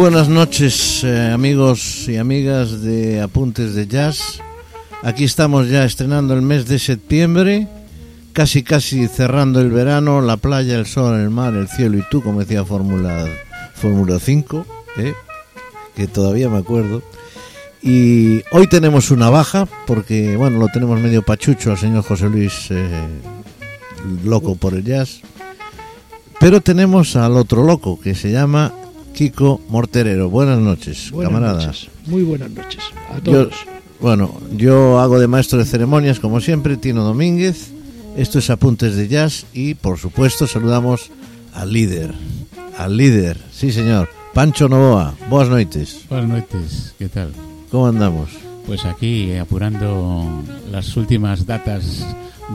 Buenas noches eh, amigos y amigas de Apuntes de Jazz. Aquí estamos ya estrenando el mes de septiembre, casi casi cerrando el verano, la playa, el sol, el mar, el cielo y tú, como decía Fórmula Fórmula 5, ¿eh? que todavía me acuerdo. Y hoy tenemos una baja, porque bueno, lo tenemos medio pachucho al señor José Luis, eh, loco por el jazz. Pero tenemos al otro loco, que se llama Kiko Morterero. Buenas noches, Buenas camaradas. noches, muy buenas noches a Yo- todos. bueno, yo hago de maestro de ceremonias, como siempre, Tino Domínguez. Esto es Apuntes de Jazz y, por supuesto, saludamos al líder. Al líder, sí, señor. Pancho Novoa, buenas noches. Buenas noches, ¿qué tal? ¿Cómo andamos? Pues aquí apurando las últimas datas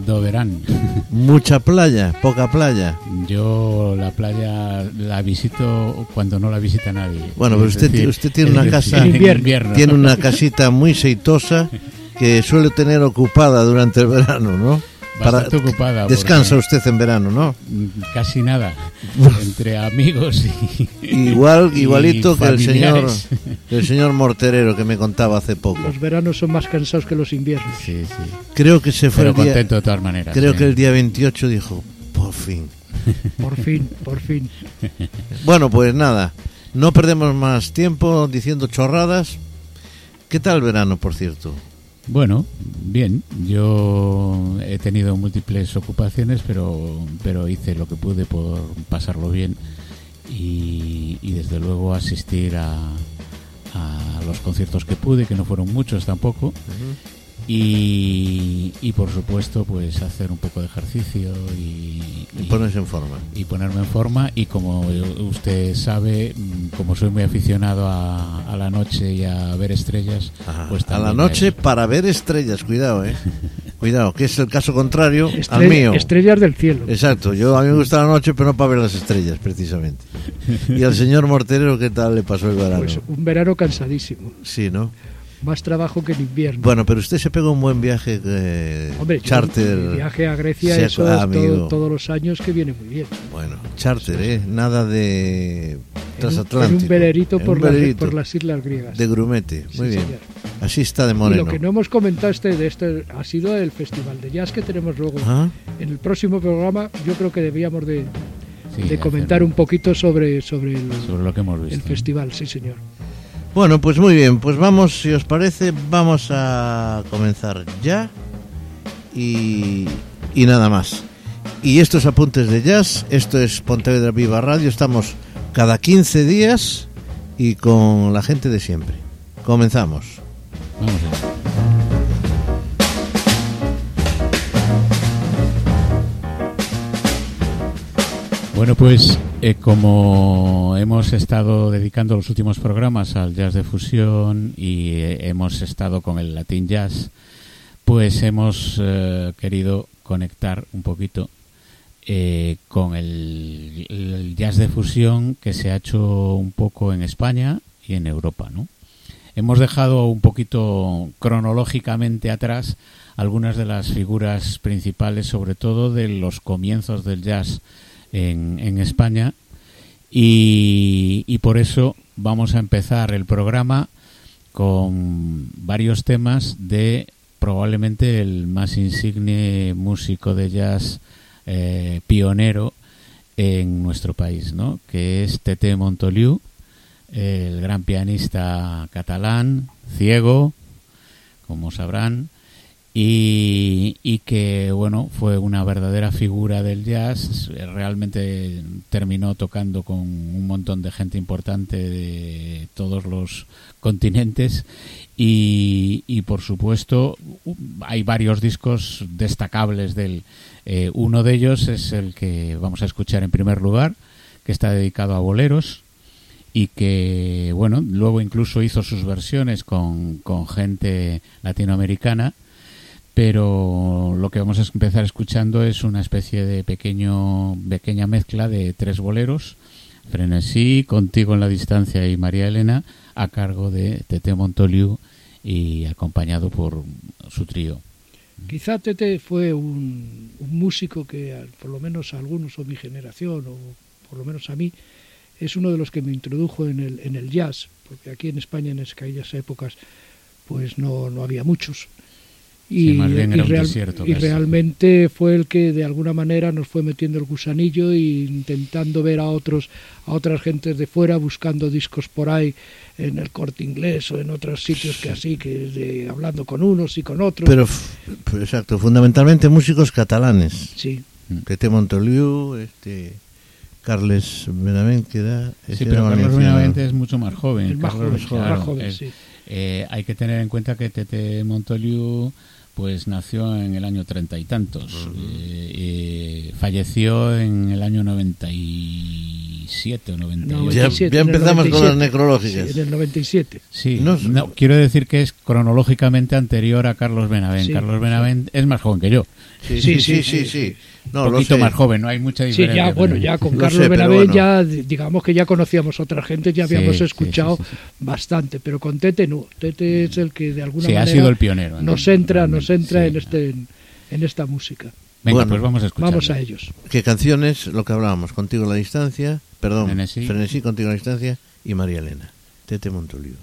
do verán. Mucha playa, poca playa. Yo la playa la visito cuando no la visita nadie. Bueno, pero usted, decir, usted tiene una casa, En invierno. tiene una casita muy seitosa que suele tener ocupada durante el verano, ¿no? Bastante ocupada, Descansa usted en verano, ¿no? Casi nada. Entre amigos y. Igual, y igualito que el señor, que el señor Morterero que me contaba hace poco. Los veranos son más cansados que los inviernos. Sí, sí. Creo que se fue Pero el día, contento de todas maneras. creo que el día 28 dijo, por fin. Por fin, por fin. Bueno, pues nada, no perdemos más tiempo diciendo chorradas. ¿Qué tal el verano, por cierto? Bueno, bien. Yo he tenido múltiples ocupaciones, pero, pero hice lo que pude por pasarlo bien y, desde luego asistir a los conciertos que pude, que no fueron muchos tampoco. Y, y por supuesto, pues hacer un poco de ejercicio y, Y y- ponerse en forma. y ponerme en forma y como usted sabe, como soy muy aficionado a, a la noche y a ver estrellas, Ajá. pues a la noche para ver estrellas, cuidado, eh. Cuidado, que es el caso contrario al mío. Estrellas del cielo. Exacto, yo a mí me gusta la noche, pero no para ver las estrellas, precisamente. Y al señor Morterero, ¿qué tal le pasó el verano? Pues un verano cansadísimo. Sí, ¿no? Más trabajo que en invierno. Bueno, pero usted se pegó un buen viaje eh, Hombre, yo- charter. mi viaje a Grecia, se- eso ah, todo- todos los años que viene muy bien. Bueno, charter, ¿eh? Nada de En un, transatlántico. en un velerito, En por, un las- velerito por las islas griegas. De grumete, muy Sí, bien. señor. Así está de Y moreno. lo que no hemos comentado este de este ha sido el festival de jazz que tenemos luego. Ajá. En el próximo programa yo creo que debíamos de, Sí, de comentar un poquito sobre, sobre el, sobre lo que hemos visto. el festival, sí señor. Bueno, pues muy bien, pues vamos, si os parece, vamos a comenzar ya y, nada más. Y estos apuntes de jazz, esto es Pontevedra Viva Radio, estamos cada 15 días y con la gente de siempre. Comenzamos. Vamos. Bueno, pues eh, como hemos estado dedicando los últimos programas al jazz de fusión y eh, hemos estado con el Latin Jazz, pues hemos eh, querido conectar un poquito con el, el jazz de fusión que se ha hecho un poco en España y en Europa, ¿no? Hemos dejado un poquito cronológicamente atrás algunas de las figuras principales, sobre todo de los comienzos del jazz en, en España, y, por eso vamos a empezar el programa con varios temas de probablemente el más insigne músico de jazz eh, pionero en nuestro país, ¿no? que es Tete Montoliu, el gran pianista catalán, ciego, como sabrán, y, que bueno fue una verdadera figura del jazz. Realmente terminó tocando con un montón de gente importante de todos los continentes. Y, por supuesto hay varios discos destacables del eh, uno de ellos es el que vamos a escuchar en primer lugar que está dedicado a boleros y que bueno luego incluso hizo sus versiones con, con gente latinoamericana pero lo que vamos a empezar escuchando es una especie de pequeño pequeña mezcla de tres boleros Frenesí, Contigo en la distancia y María Elena a cargo de Tete Montoliu y acompañado por su trío. Quizá Tete fue un, un músico que, por lo menos a algunos o mi generación, o por lo menos a mí, es uno de los que me introdujo en el, en el jazz, porque aquí en España en aquellas épocas pues no, no había muchos. Y, Sí, más bien y era un real- desierto y realmente fue el que de alguna manera nos fue metiendo el gusanillo e intentando ver a otros a otras gentes de fuera buscando discos por ahí en el corte inglés o en otros sitios que así que de- hablando con unos y con otros Pero, pero exacto, fundamentalmente músicos catalanes. sí Tete Montoliu, este, Carles Benavent, que era... Sí, era pero Carlos valenciano. Benavente es mucho más joven. el más Carlos, joven, claro, más joven, es- sí. eh, hay que tener en cuenta que Tete Montoliu pues nació en el año treinta y tantos. Eh, eh, falleció en el año 97 o 98. Ya- 97, ya empezamos con las 97. necrológicas. Sí, en el 97 Sí, No- no, quiero decir que es cronológicamente anterior a Carlos Benavent. Sí, Carlos Benavent es más joven que yo. Sí, Sí, sí, sí, sí, sí. sí, sí. Un No, lo poquito sé. más joven, no hay mucha Sí, diferencia. ya, bueno, ya con Lo Carlos sé, Benavent bueno. ya, digamos que ya conocíamos otra gente, ya Sí, habíamos sí, escuchado sí, sí, sí. bastante, pero con Tete no. Tete es el que de alguna Sí, ha manera sido el pionero. ¿no? nos entra, nos entra sí. en este en, en esta música. Venga, Bueno, pues vamos a escuchar. Vamos a ellos. ¿Qué canciones? Lo que hablábamos, Contigo a la distancia, perdón, Frenesí. Frenesí, Contigo a la distancia y María Elena. Tete Montoliu.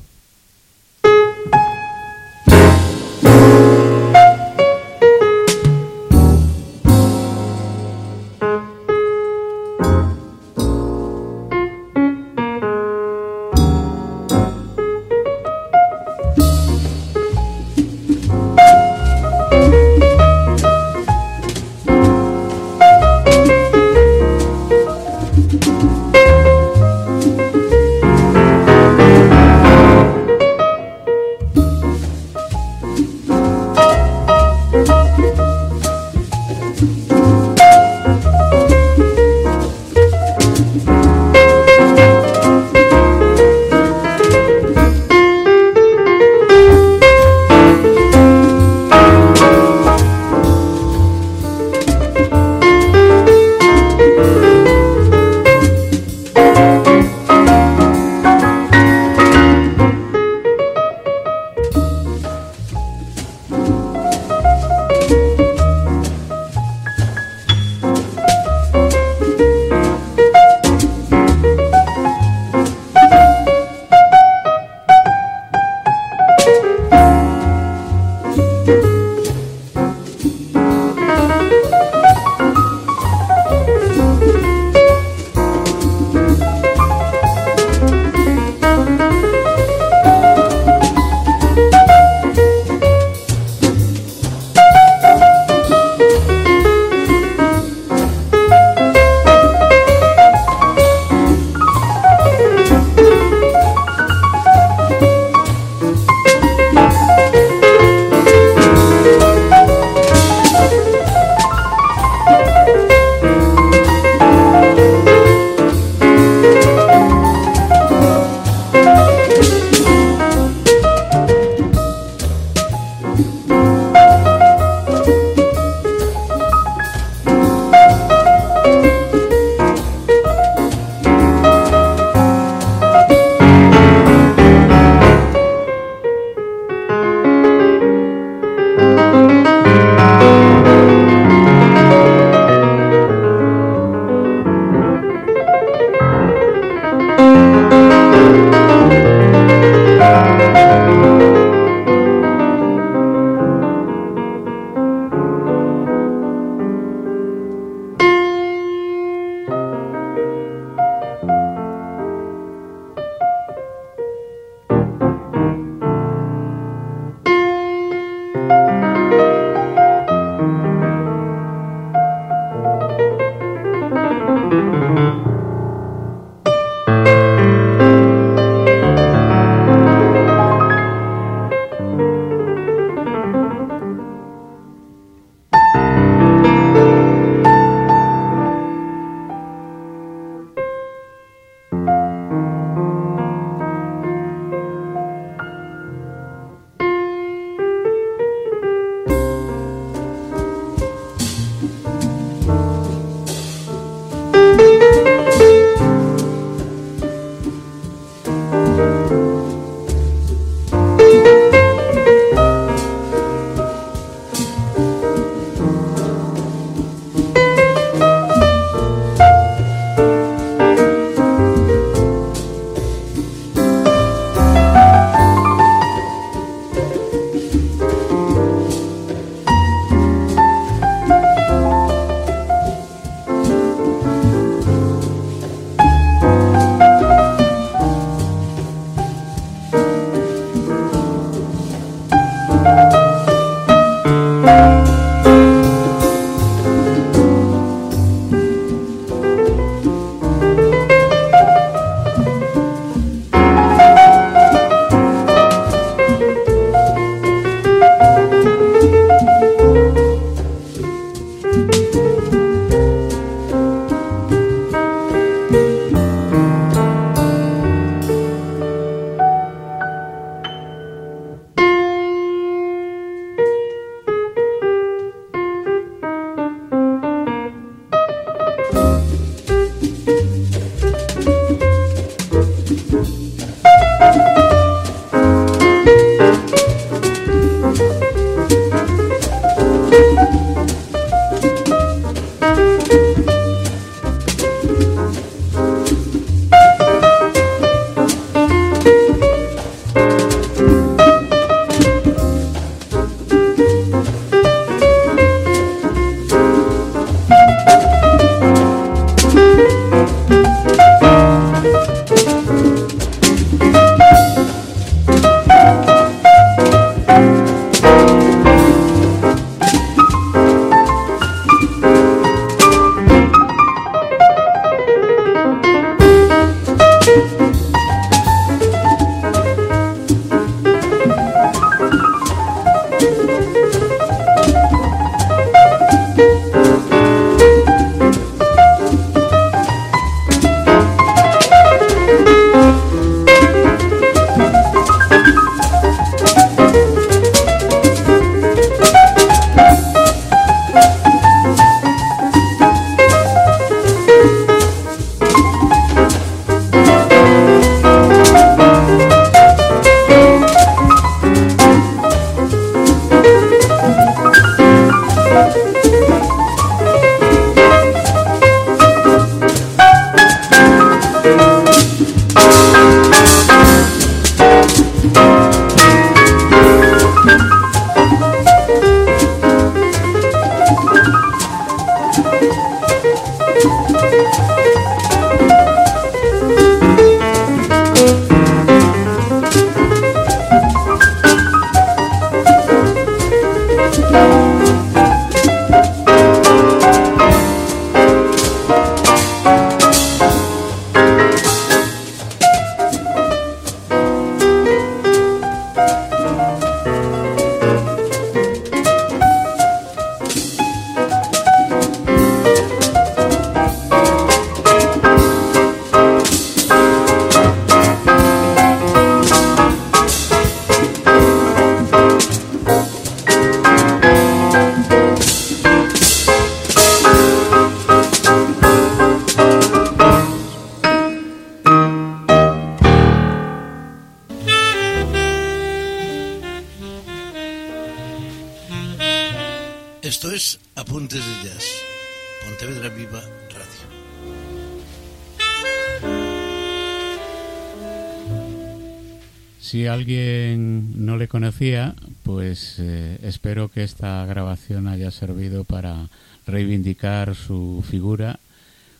Esta grabación haya servido para reivindicar su figura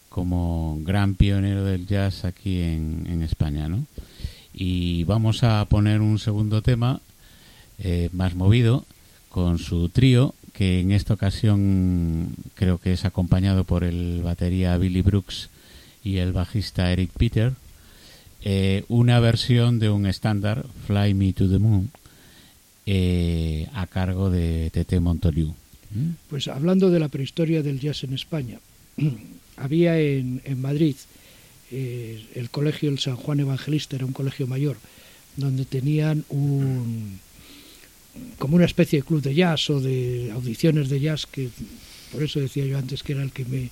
como gran pionero del jazz aquí en, España, ¿no? Y vamos a poner un segundo tema eh, más movido con su trío, que en esta ocasión creo que es acompañado por el batería Billy Brooks y el bajista Eric Peter eh, una versión de un estándar, Fly Me to the Moon, eh, a cargo de Tete Montoliu. Pues hablando de la prehistoria del jazz en España, había en, en Madrid eh, el colegio el San Juan Evangelista, era un colegio mayor, donde tenían un como una especie de club de jazz o de audiciones de jazz que por eso decía yo antes que era el que me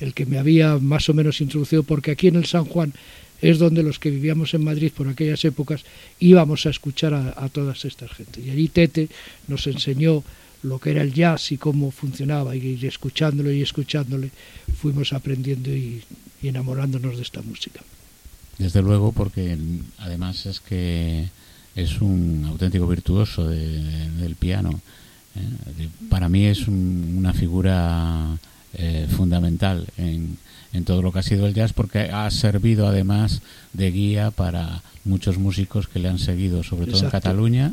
el que me había más o menos introducido porque aquí en el San Juan es donde los que vivíamos en Madrid por aquellas épocas íbamos a escuchar a, todas estas gentes. Y allí Tete nos enseñó lo que era el jazz y cómo funcionaba, y, escuchándolo y escuchándole fuimos aprendiendo y, enamorándonos de esta música. Desde luego, porque además es que es un auténtico virtuoso del piano. ¿eh? Para mí es una figura eh, fundamental en, en todo lo que ha sido el jazz porque ha servido además de guía para muchos músicos que le han seguido, sobre todo en Cataluña,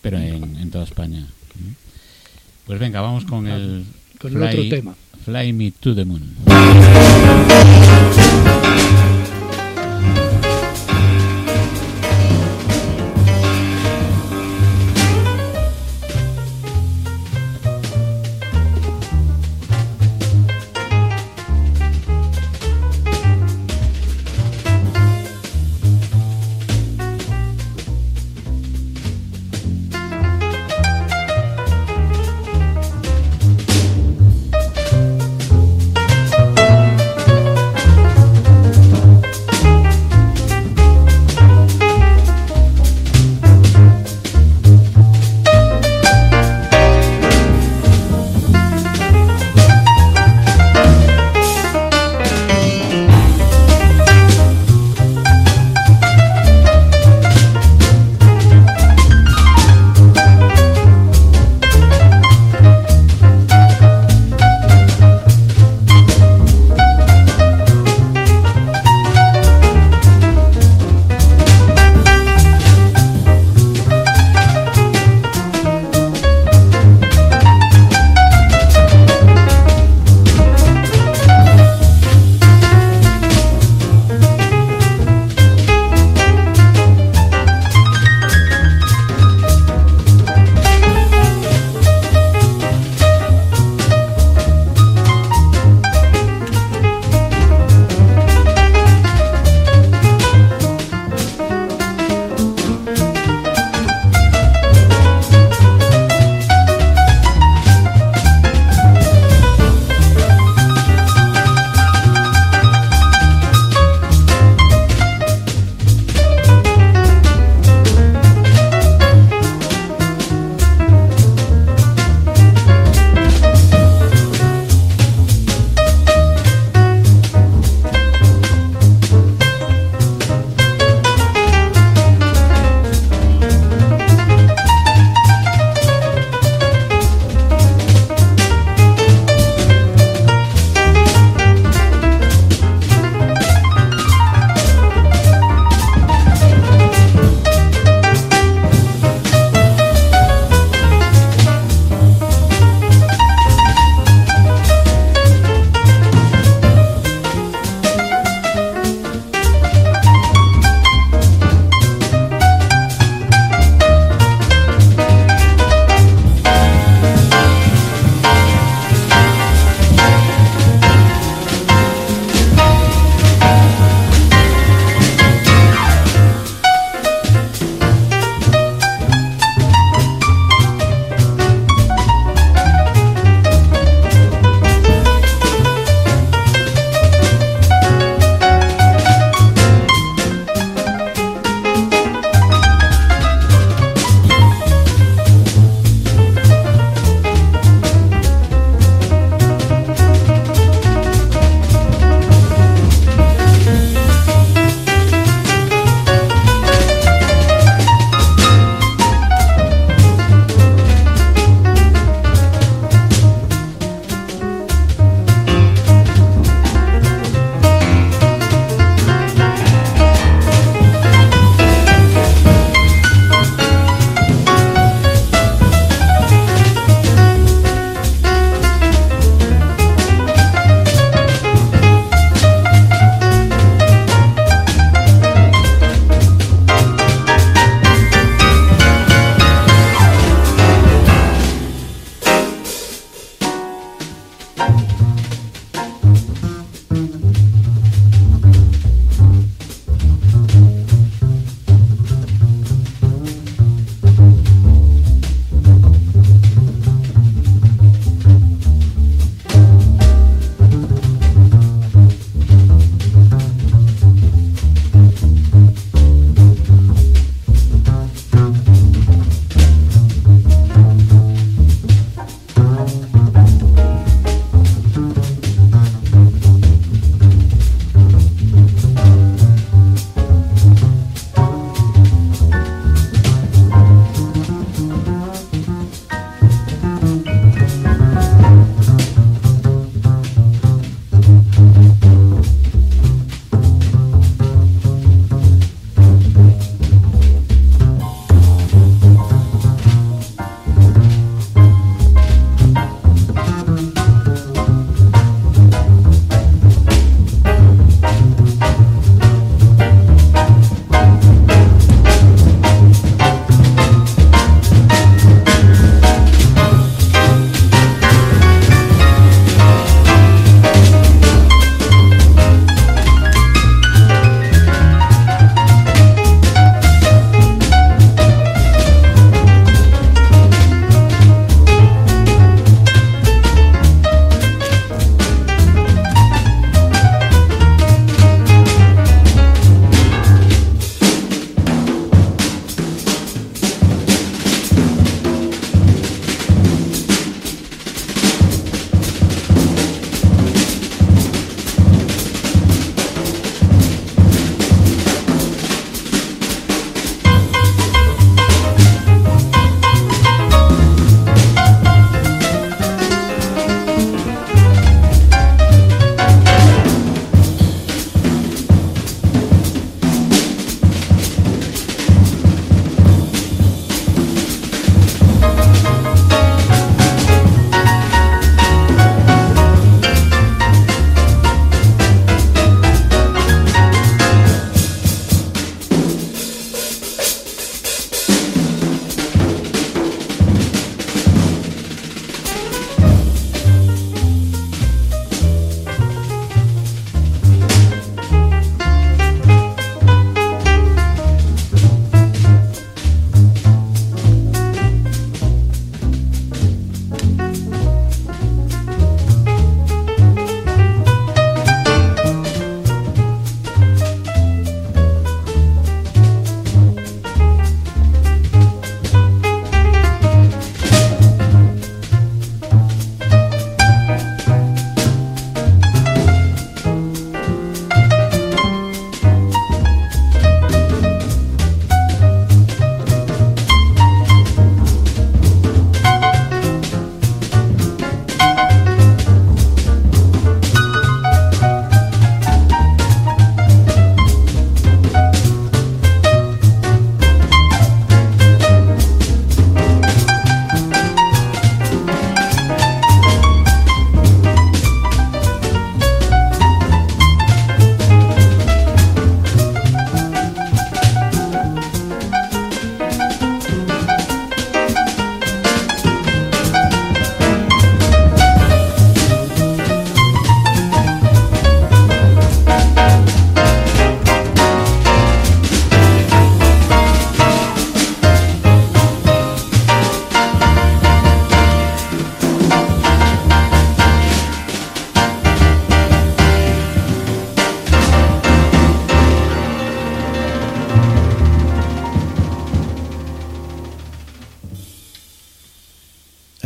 pero en, toda España. Pues venga, vamos con el, con el otro tema. Fly Me to the Moon.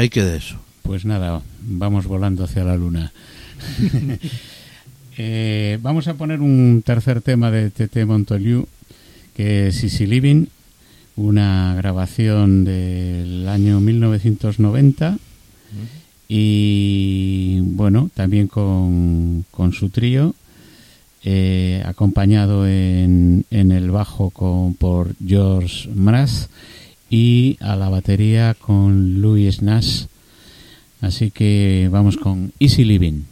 Hay que de eso. Pues nada, vamos volando hacia la luna. Eh, vamos a poner un tercer tema de TT Montoliu, que es Easy Living, una grabación del año 1990 y bueno, también con, con su trío, eh, acompañado en, en, el bajo con, por George Mraz y a la batería con Louis Nash. Así que vamos con Easy Living.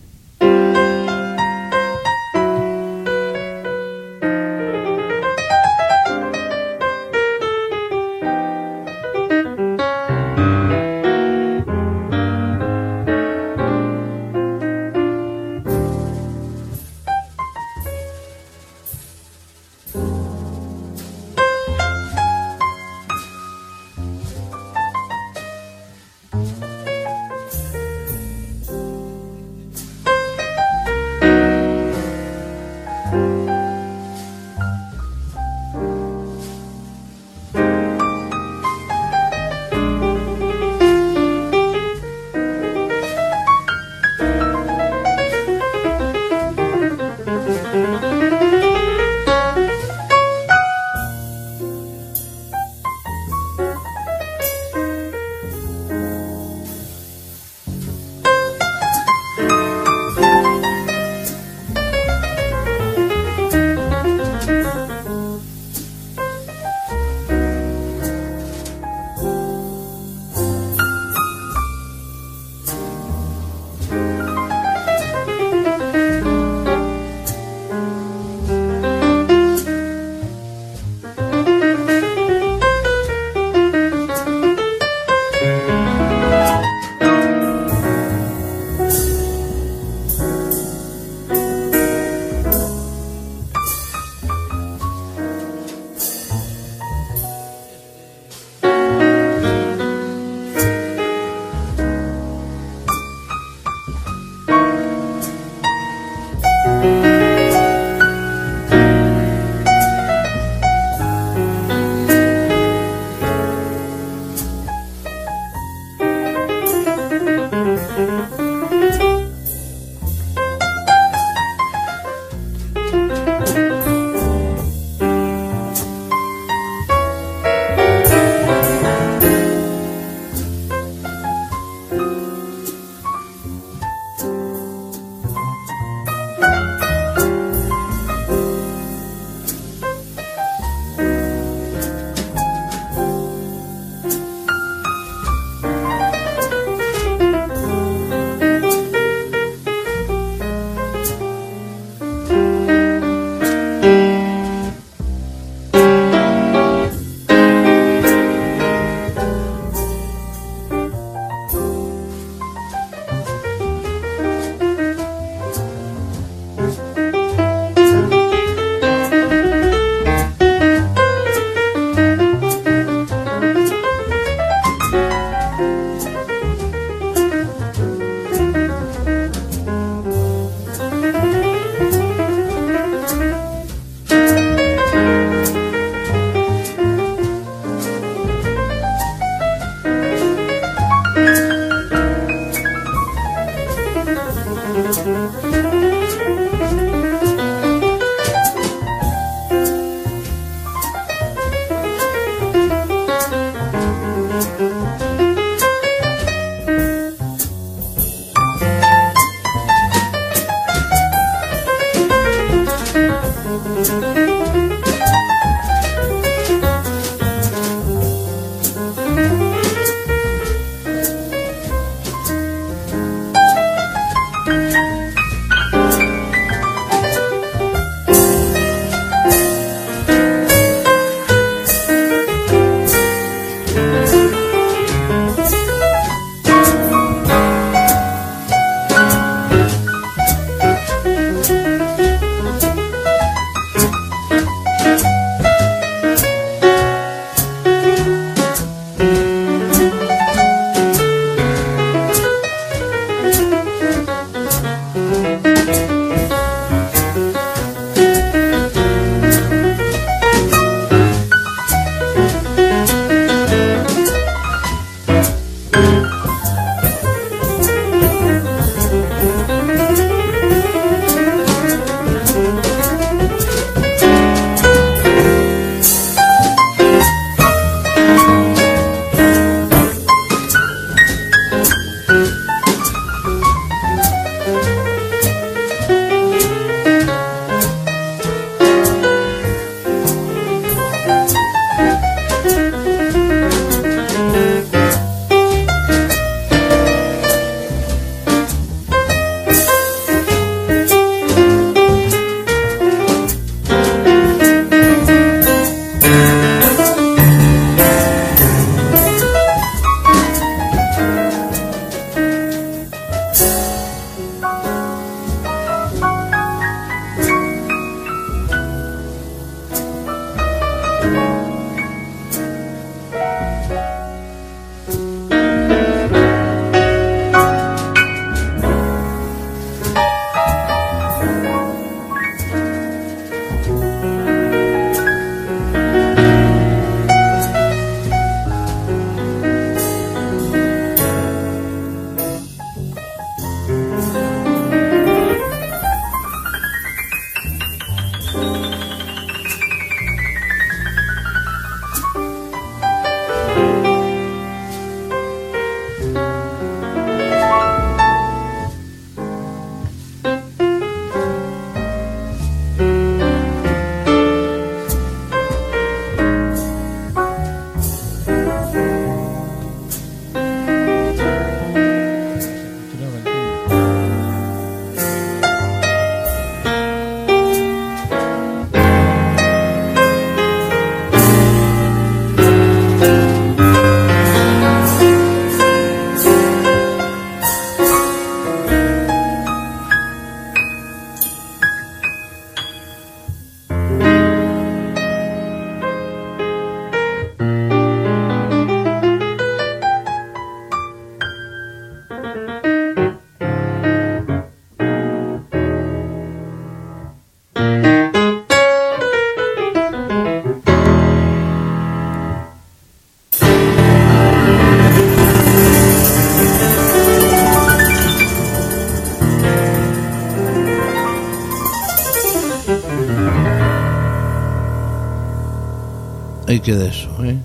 Ahí queda eso, ¿eh?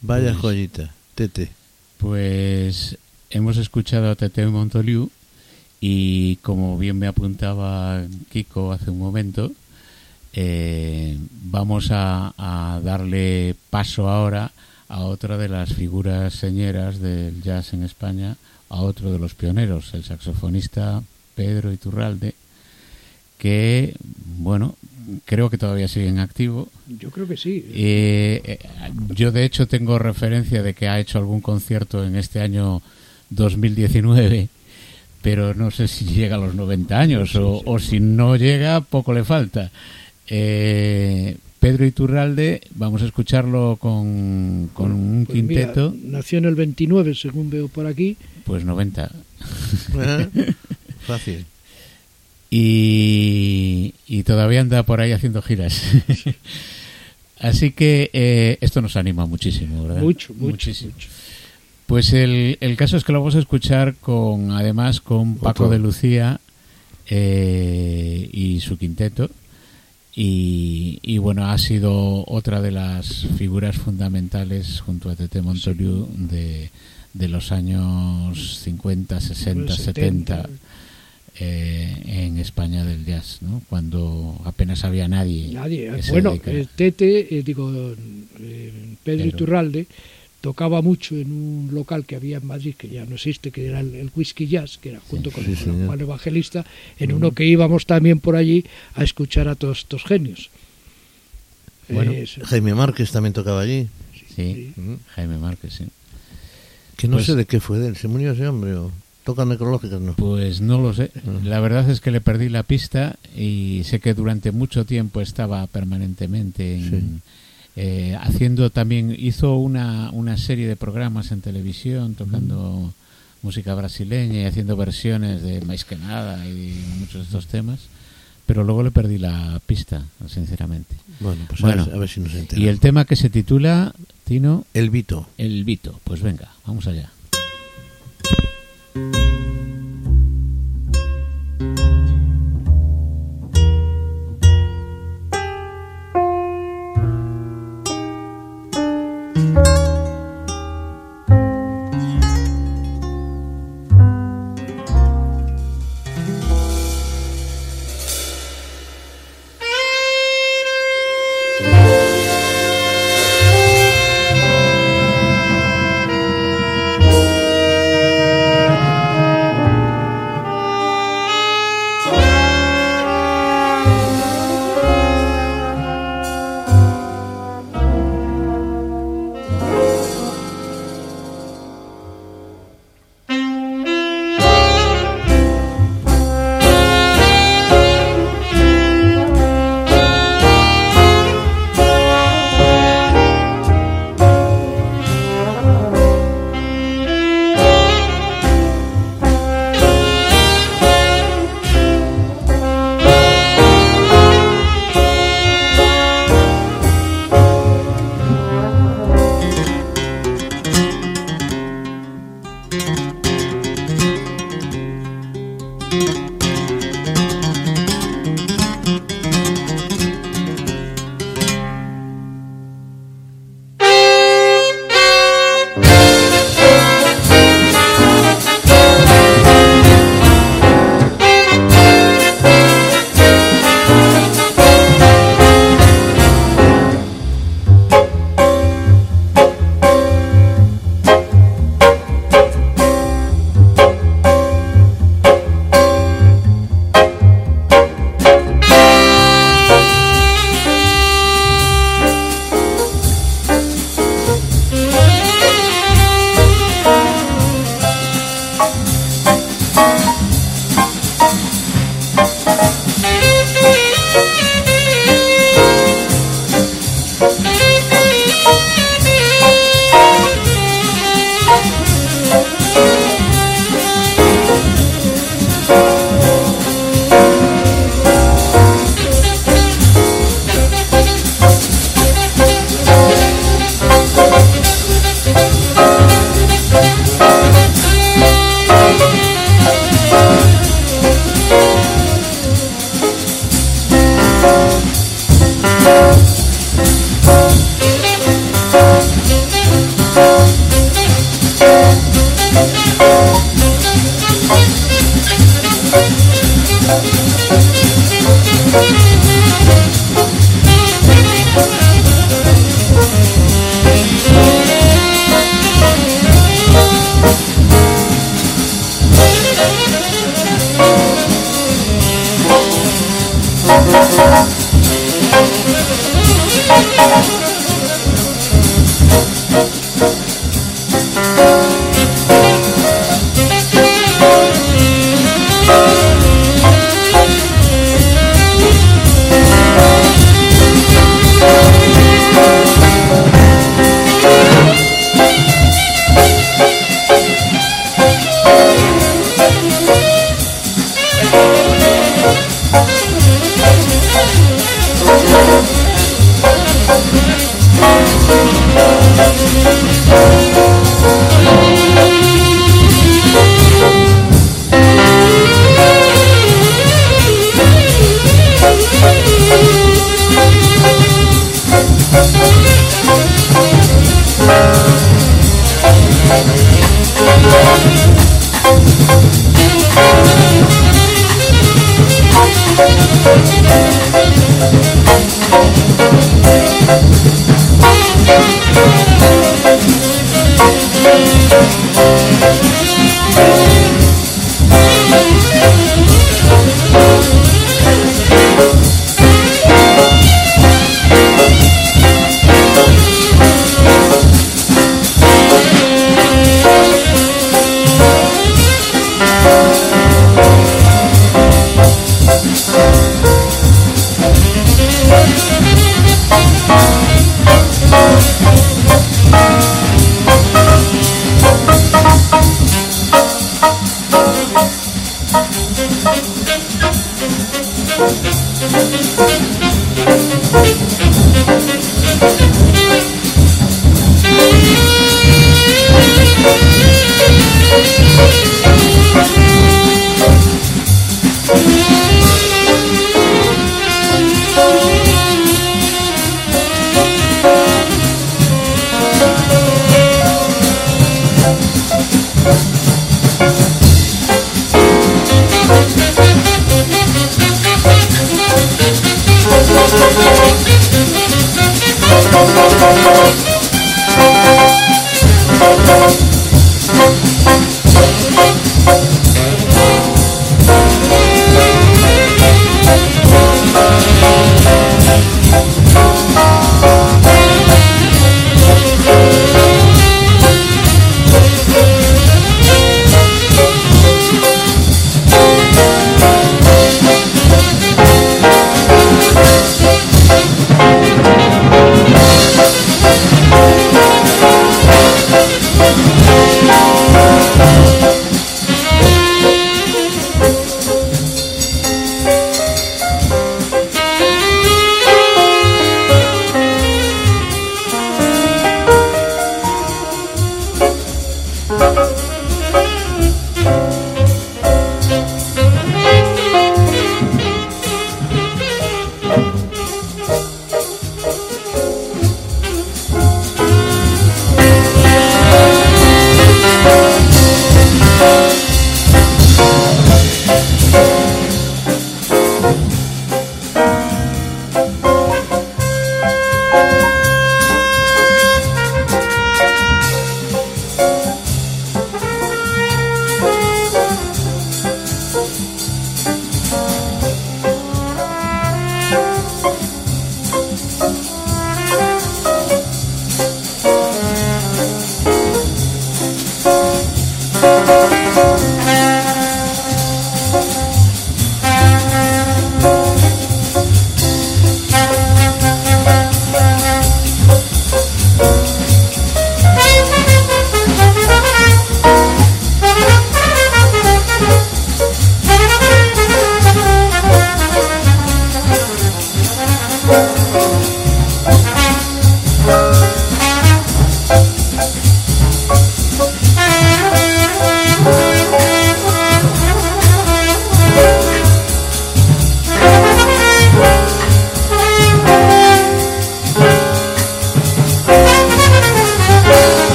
Vaya Pues- joyita, Tete. Pues hemos escuchado a Tete Montoliu y como bien me apuntaba Kiko hace un momento, eh, vamos a, a darle paso ahora a otra de las figuras señeras del jazz en España, a otro de los pioneros, el saxofonista Pedro Iturralde, que, bueno, creo que todavía sigue en activo. Yo creo que sí. Eh, eh, yo de hecho tengo referencia de que ha hecho algún concierto en este año 2019, pero no sé si llega a los 90 años o, o si no llega, poco le falta. Eh, Pedro Iturralde, vamos a escucharlo con, con un Pues mira, quinteto, nació en el 29, según veo por aquí. pues 90. ¿Eh? Fácil. Y, y todavía anda por ahí haciendo giras. Así que eh, esto nos anima muchísimo, ¿verdad? Mucho, mucho, Muchísimo. mucho. Pues el, el caso es que lo vamos a escuchar con, además, con Paco Otro. de Lucía eh, y su quinteto. Y, y bueno, ha sido otra de las figuras fundamentales junto a Tete Montoliu de, de los años 50, 60, 70 eh, en España del jazz, ¿no? Cuando apenas había nadie. Bueno, el Tete, eh, digo, eh, Pedro Pedro. Iturralde, tocaba mucho en un local que había en Madrid, que ya no existe, que era el, el Whisky Jazz, que era junto con, sí, con. Juan Evangelista, en uno que íbamos también por allí a escuchar a todos estos genios. Bueno, Jaime Márquez también tocaba allí. Sí. Jaime Márquez, sí. Que no Pues- sé de qué fue de él. ¿Se murió ese hombre o tocan necrológicas? No. Pues no lo sé. La verdad es que le perdí la pista y sé que durante mucho tiempo estaba permanentemente en- Sí. eh, haciendo también, hizo una, una serie de programas en televisión tocando música brasileña y haciendo versiones de Más que nada y muchos de estos temas, pero luego le perdí la pista, sinceramente. Bueno, pues Bueno. a, ver, a ver si nos enteramos. Y el tema que se titula, Tino, El Vito. El Vito. Pues venga, vamos allá. Thank you.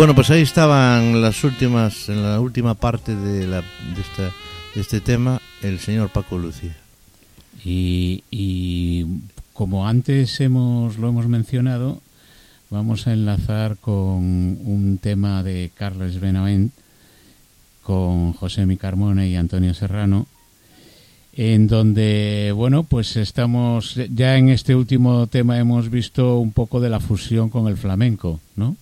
Bueno, pues ahí estaban las últimas, en la última parte de, la, de, esta, de este tema, el señor Paco Lucía. Y, y como antes hemos, lo hemos mencionado, vamos a enlazar con un tema de Carles Benavent, con José Mi Carmona y Antonio Serrano, en donde, bueno, pues estamos, ya en este último tema hemos visto un poco de la fusión con el flamenco, ¿no?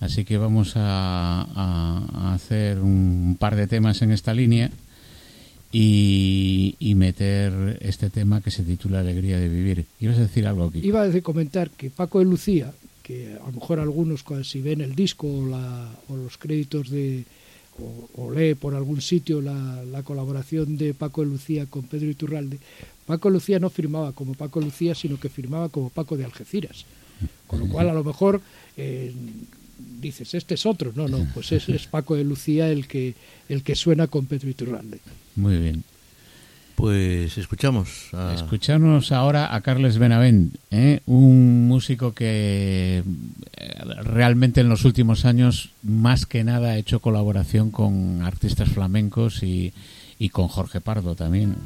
Así que vamos a, hacer un par de temas en esta línea y, y, meter este tema que se titula Alegría de Vivir. ¿Ibas a decir algo aquí? Iba a comentar que Paco de Lucía, que a lo mejor algunos si ven el disco o, la, o los créditos de, o, lee por algún sitio la, la, colaboración de Paco de Lucía con Pedro Iturralde, Paco Lucía no firmaba como Paco Lucía, sino que firmaba como Paco de Algeciras. Con lo cual, a lo mejor eh, dices, este es otro. No, no, pues es, es, Paco de Lucía el que, el que suena con Pedro Iturralde. Muy bien. Pues escuchamos. A... Escuchamos ahora a Carles Benavent, ¿eh? un músico que realmente en los últimos años más que nada ha hecho colaboración con artistas flamencos y, y con Jorge Pardo también.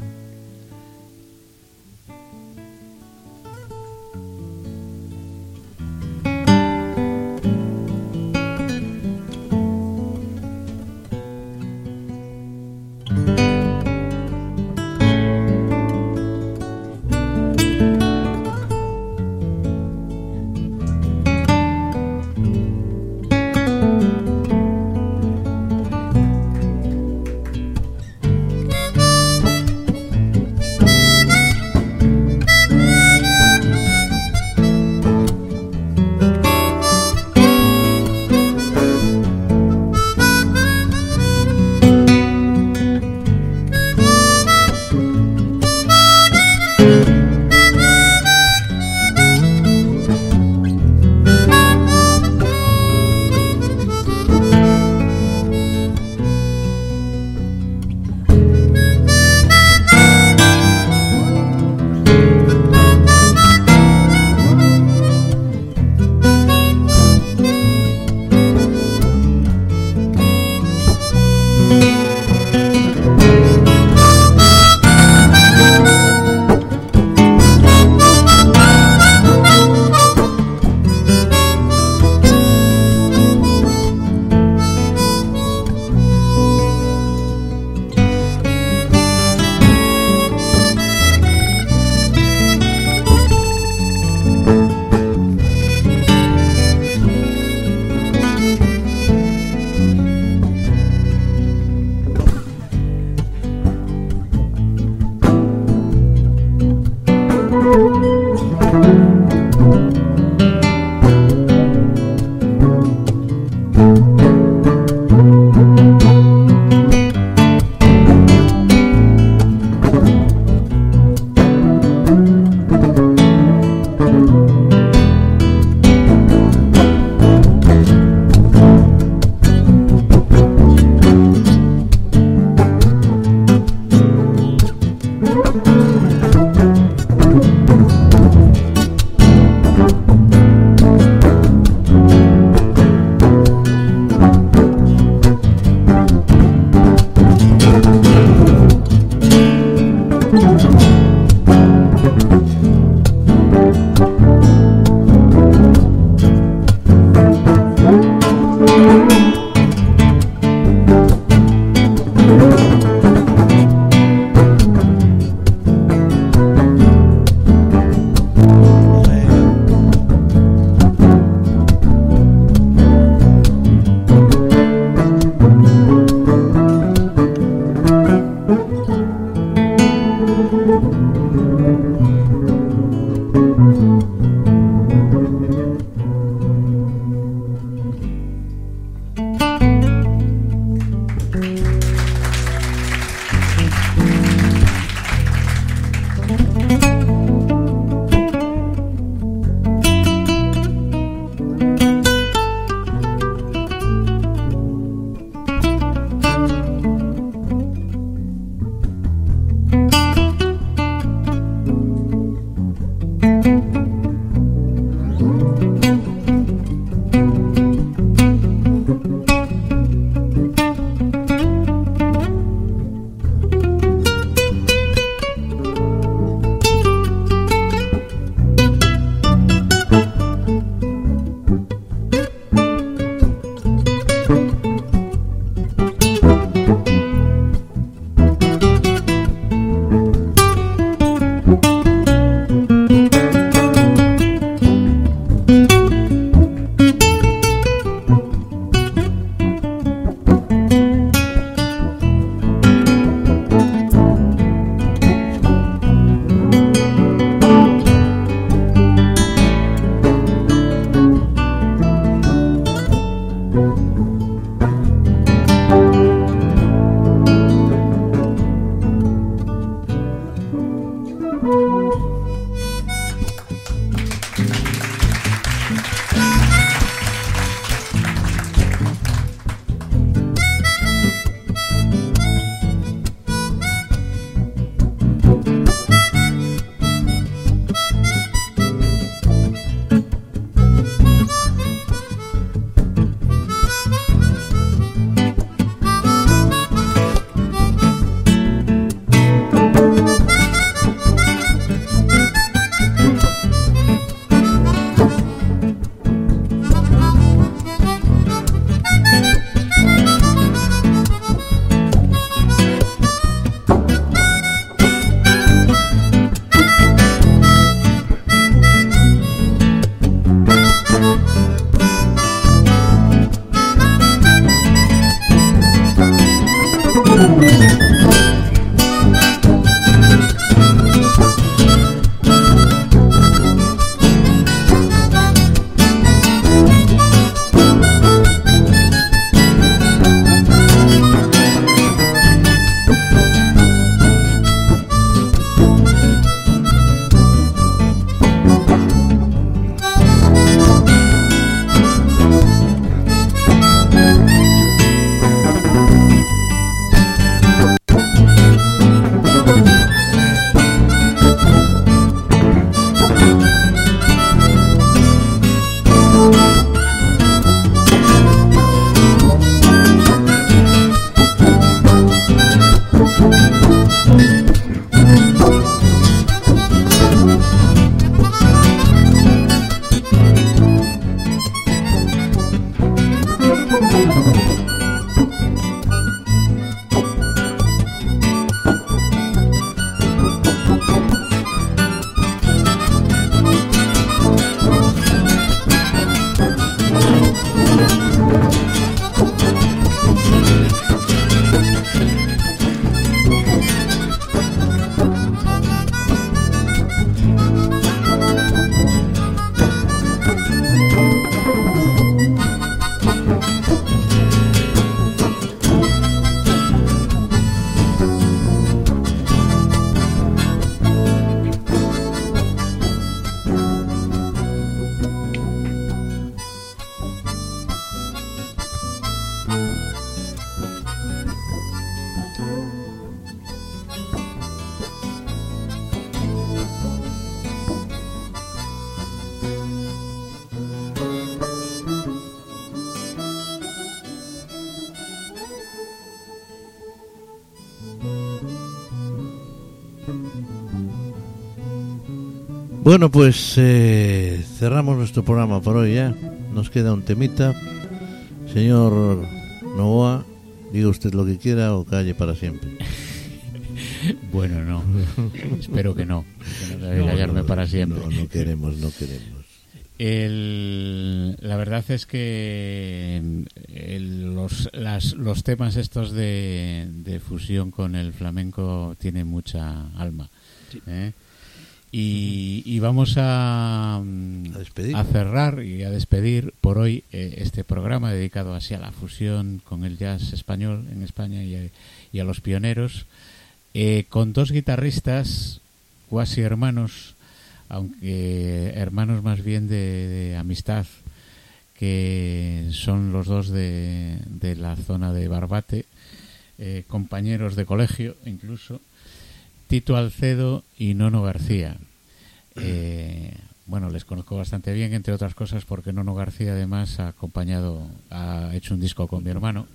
Bueno, pues eh, cerramos nuestro programa por hoy ya. Nos queda un temita. Señor Novoa, diga usted lo que quiera o calle para siempre. Bueno, no. Espero que no. Que no debe callarme para siempre. No, no queremos, no queremos. El- la verdad es que el- los, las- los temas estos de, de fusión con el flamenco tienen mucha alma. ¿eh? Y, y vamos a, mm, A cerrar y a despedir por hoy eh, este programa dedicado así a la fusión con el jazz español en España y a, y a los pioneros, eh, con dos guitarristas cuasi hermanos, aunque hermanos más bien de, de amistad, que son los dos de, de la zona de Barbate, eh, compañeros de colegio incluso, Tito Alcedo y Nono García. Eh, bueno, les conozco bastante bien, entre otras cosas, porque Nono García además ha acompañado, ha hecho un disco con mi hermano.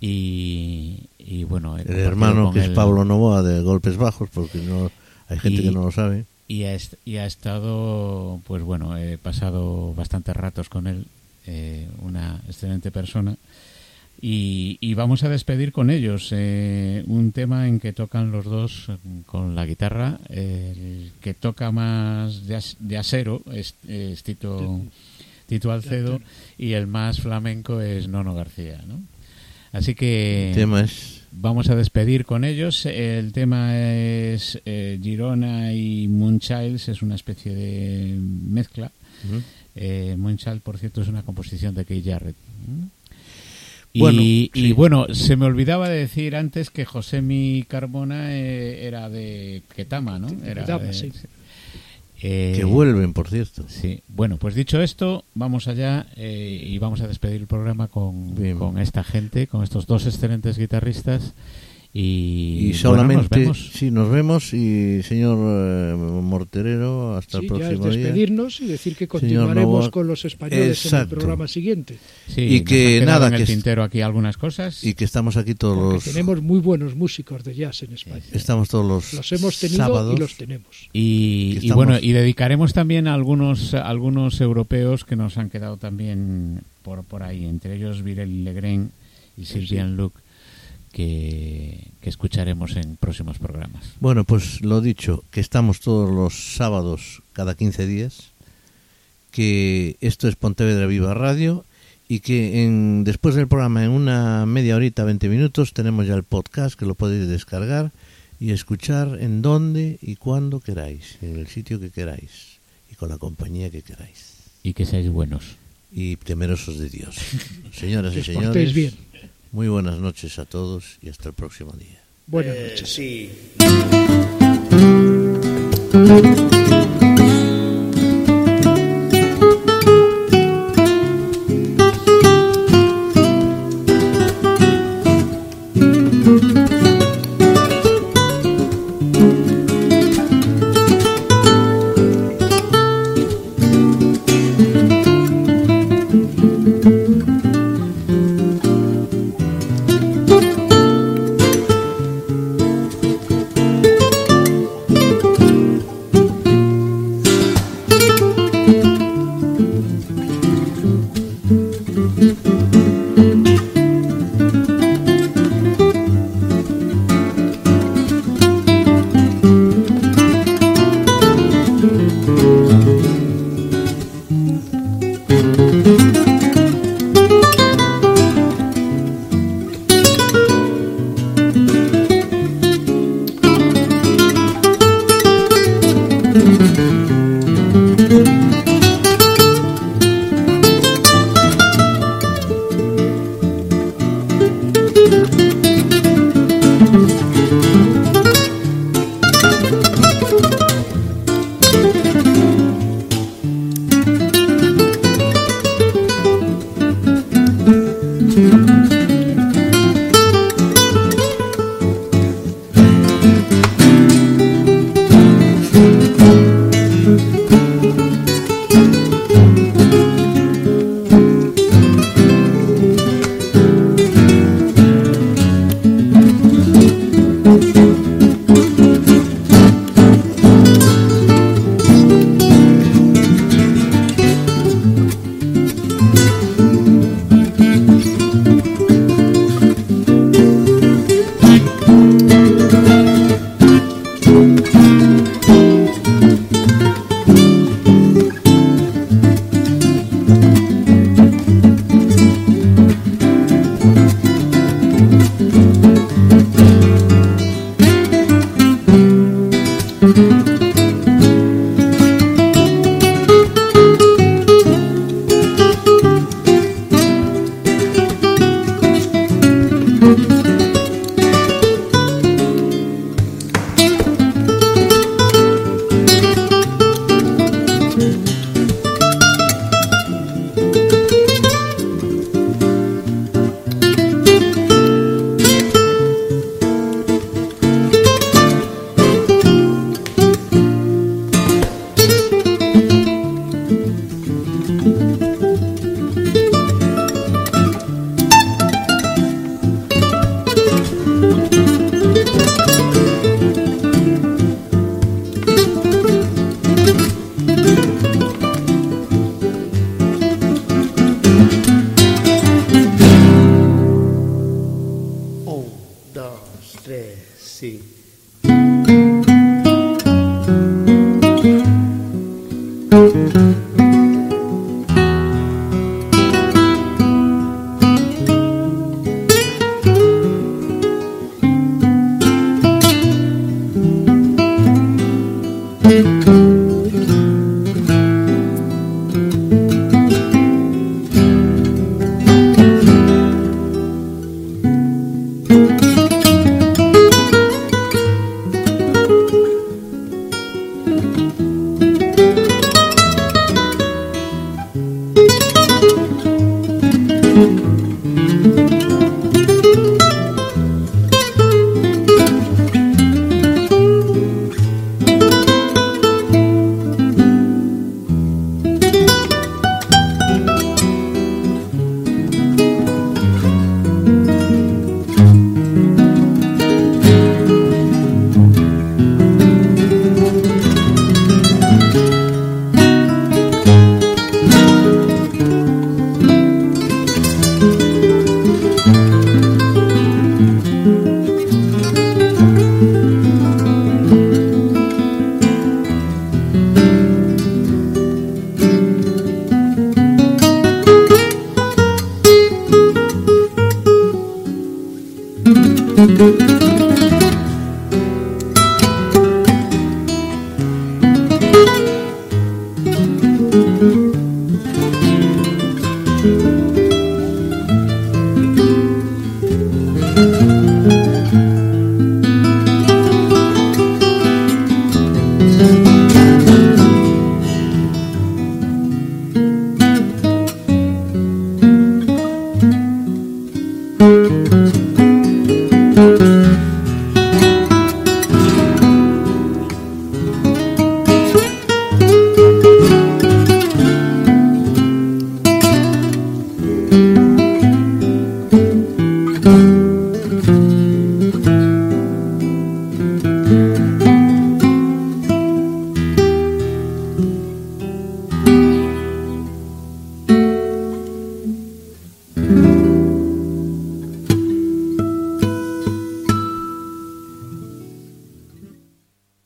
Y, y bueno, El hermano que es él- Pablo Novoa de Golpes Bajos, porque no hay gente Y- que no lo sabe. y ha, y ha estado, pues bueno, he pasado bastantes ratos con él, eh, una excelente persona. Y, y vamos a despedir con ellos eh, un tema en que tocan los dos con la guitarra. El que toca más jazz- jazzero es, es Tito, Tito Alcedo y el más flamenco es Nono García. ¿no? Así que Vamos a despedir con ellos. El tema es eh, Girona y Moonchilds, es una especie de mezcla. Eh, Moonchild, por cierto, es una composición de Keith Jarrett. ¿Mm? Y, Bueno, y bueno, se me olvidaba de decir antes que Josemi Carmona eh, era de Ketama, ¿no? Era Ketama, de- sí. Eh, que vuelven, por cierto. Sí, bueno, pues dicho esto, vamos allá eh, y vamos a despedir el programa con esta gente, con estos dos excelentes guitarristas. Y, Y solamente, bueno, nos vemos. sí, nos vemos y señor eh, Morterero, hasta Sí, el ya es próximo día. despedirnos y decir que continuaremos con los españoles en el programa siguiente. Sí, y que nada, en el que tintero aquí algunas cosas. Y que estamos aquí todos los... tenemos muy buenos músicos de jazz en España. Estamos todos los Los hemos tenido sábados. y los tenemos. Y, bueno, y dedicaremos también a algunos, a algunos europeos que nos han quedado también por, por ahí, entre ellos Virel Legren y Sylvian Luc, que, que escucharemos en próximos programas. Bueno, pues lo dicho, que estamos todos los sábados cada 15 días, que esto es Pontevedra Viva Radio y que en, después del programa, en una media horita, 20 minutos, tenemos ya el podcast que lo podéis descargar y escuchar en donde y cuando queráis, en el sitio que queráis y con la compañía que queráis. Y que seáis buenos. Y temerosos de Dios. Señoras y señores, bien. Muy buenas noches a todos y hasta el próximo día. Buenas Eh, noches. sí.